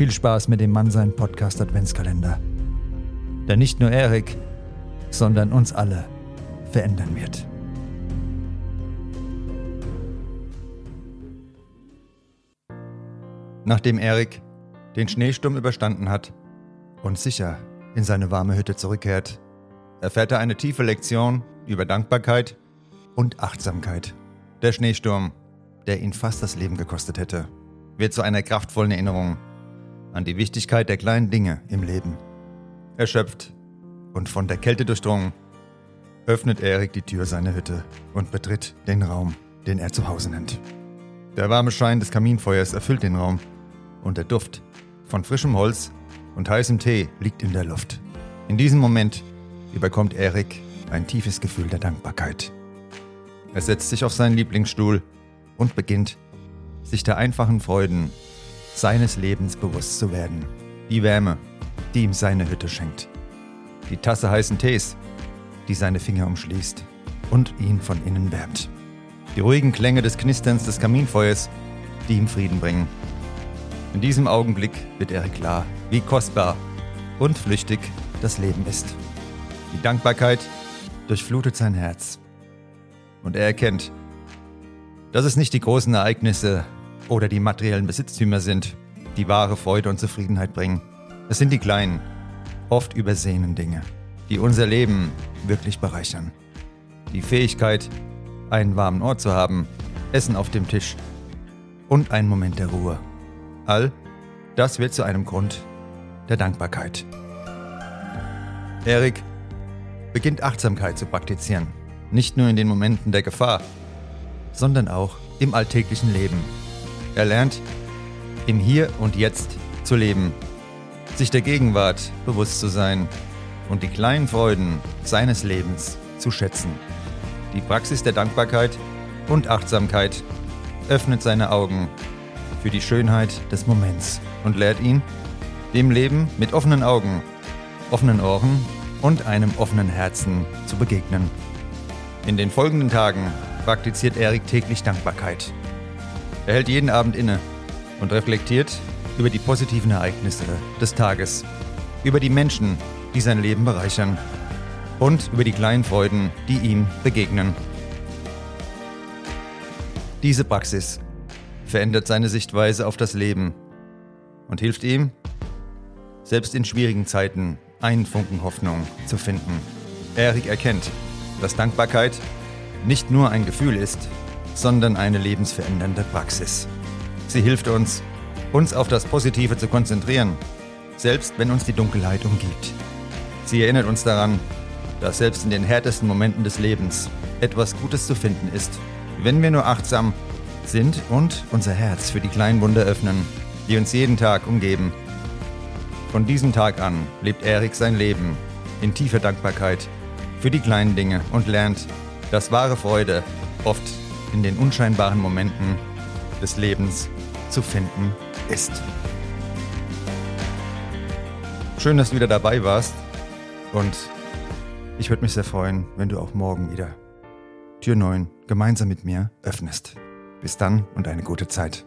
Viel Spaß mit dem Mann sein Podcast Adventskalender. Der nicht nur Erik, sondern uns alle verändern wird. Nachdem Erik den Schneesturm überstanden hat und sicher in seine warme Hütte zurückkehrt, erfährt er eine tiefe Lektion über Dankbarkeit und Achtsamkeit. Der Schneesturm, der ihn fast das Leben gekostet hätte, wird zu einer kraftvollen Erinnerung an die Wichtigkeit der kleinen Dinge im Leben. Erschöpft und von der Kälte durchdrungen, öffnet Erik die Tür seiner Hütte und betritt den Raum, den er zu Hause nennt. Der warme Schein des Kaminfeuers erfüllt den Raum und der Duft von frischem Holz und heißem Tee liegt in der Luft. In diesem Moment überkommt Erik ein tiefes Gefühl der Dankbarkeit. Er setzt sich auf seinen Lieblingsstuhl und beginnt, sich der einfachen Freuden seines Lebens bewusst zu werden. Die Wärme, die ihm seine Hütte schenkt. Die Tasse heißen Tees, die seine Finger umschließt und ihn von innen wärmt. Die ruhigen Klänge des Knisterns des Kaminfeuers, die ihm Frieden bringen. In diesem Augenblick wird Erik klar, wie kostbar und flüchtig das Leben ist. Die Dankbarkeit durchflutet sein Herz. Und er erkennt, dass es nicht die großen Ereignisse oder die materiellen Besitztümer sind, die wahre Freude und Zufriedenheit bringen. Es sind die kleinen, oft übersehenen Dinge, die unser Leben wirklich bereichern. Die Fähigkeit, einen warmen Ort zu haben, Essen auf dem Tisch und einen Moment der Ruhe. All das wird zu einem Grund der Dankbarkeit. Erik beginnt Achtsamkeit zu praktizieren, nicht nur in den Momenten der Gefahr, sondern auch im alltäglichen Leben. Er lernt, im Hier und Jetzt zu leben, sich der Gegenwart bewusst zu sein und die kleinen Freuden seines Lebens zu schätzen. Die Praxis der Dankbarkeit und Achtsamkeit öffnet seine Augen für die Schönheit des Moments und lehrt ihn, dem Leben mit offenen Augen, offenen Ohren und einem offenen Herzen zu begegnen. In den folgenden Tagen praktiziert Erik täglich Dankbarkeit. Er hält jeden Abend inne und reflektiert über die positiven Ereignisse des Tages, über die Menschen, die sein Leben bereichern und über die kleinen Freuden, die ihm begegnen. Diese Praxis verändert seine Sichtweise auf das Leben und hilft ihm, selbst in schwierigen Zeiten einen Funken Hoffnung zu finden. Erik erkennt, dass Dankbarkeit nicht nur ein Gefühl ist, sondern eine lebensverändernde Praxis. Sie hilft uns, uns auf das Positive zu konzentrieren, selbst wenn uns die Dunkelheit umgibt. Sie erinnert uns daran, dass selbst in den härtesten Momenten des Lebens etwas Gutes zu finden ist, wenn wir nur achtsam sind und unser Herz für die kleinen Wunder öffnen, die uns jeden Tag umgeben. Von diesem Tag an lebt Erik sein Leben in tiefer Dankbarkeit für die kleinen Dinge und lernt, dass wahre Freude oft in den unscheinbaren Momenten des Lebens zu finden ist. Schön, dass du wieder dabei warst und ich würde mich sehr freuen, wenn du auch morgen wieder Tür 9 gemeinsam mit mir öffnest. Bis dann und eine gute Zeit.